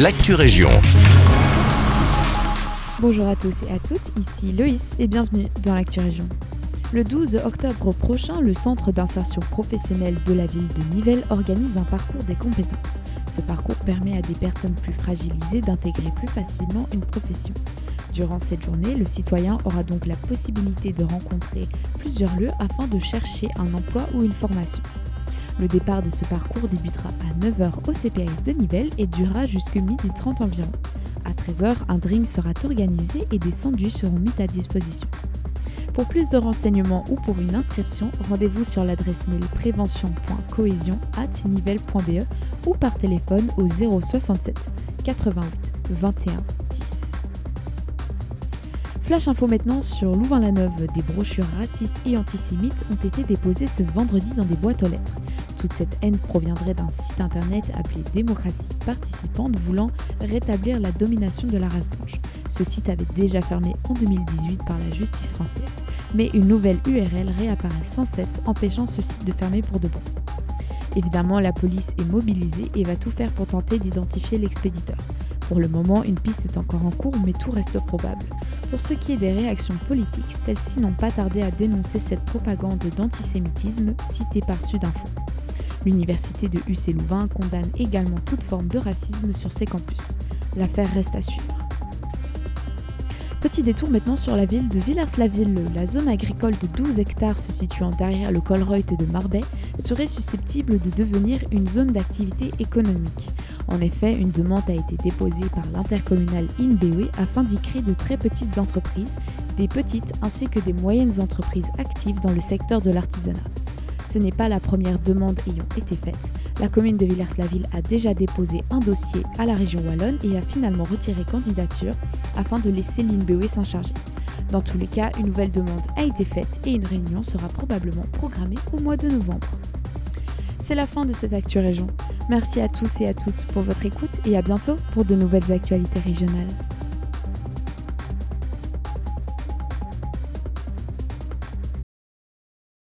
l'actu région. Bonjour à tous et à toutes, ici Loïs et bienvenue dans l'actu région. Le 12 octobre prochain, le Centre d'insertion professionnelle de la ville de Nivelles organise un parcours des compétences. Ce parcours permet à des personnes plus fragilisées d'intégrer plus facilement une profession. Durant cette journée, le citoyen aura donc la possibilité de rencontrer plusieurs lieux afin de chercher un emploi ou une formation. Le départ de ce parcours débutera à 9h au CPS de Nivelles et durera jusqu'à midi 30 environ. À 13h, un drink sera organisé et des sandwichs seront mis à disposition. Pour plus de renseignements ou pour une inscription, rendez-vous sur l'adresse mail prévention.cohésion.nivelle.be ou par téléphone au 067 88 21 Flash info maintenant sur Louvain-la-Neuve. Des brochures racistes et antisémites ont été déposées ce vendredi dans des boîtes aux lettres. Toute cette haine proviendrait d'un site internet appelé Démocratie Participante voulant rétablir la domination de la race blanche. Ce site avait déjà fermé en 2018 par la justice française, mais une nouvelle URL réapparaît sans cesse empêchant ce site de fermer pour de bon. Évidemment, la police est mobilisée et va tout faire pour tenter d'identifier l'expéditeur. Pour le moment, une piste est encore en cours, mais tout reste probable. Pour ce qui est des réactions politiques, celles-ci n'ont pas tardé à dénoncer cette propagande d'antisémitisme citée par Sudinfo. L'université de UC Louvain condamne également toute forme de racisme sur ses campus. L'affaire reste à suivre. Petit détour maintenant sur la ville de Villers-la-Ville. La zone agricole de 12 hectares se situant derrière le Colreuth de Marbais serait susceptible de devenir une zone d'activité économique. En effet, une demande a été déposée par l'intercommunal INBE afin d'y créer de très petites entreprises, des petites ainsi que des moyennes entreprises actives dans le secteur de l'artisanat. Ce n'est pas la première demande ayant été faite. La commune de Villers-la-Ville a déjà déposé un dossier à la région wallonne et a finalement retiré candidature afin de laisser l'INBE s'en charger. Dans tous les cas, une nouvelle demande a été faite et une réunion sera probablement programmée au mois de novembre. C'est la fin de cette Actu Région. Merci à tous et à toutes pour votre écoute et à bientôt pour de nouvelles actualités régionales.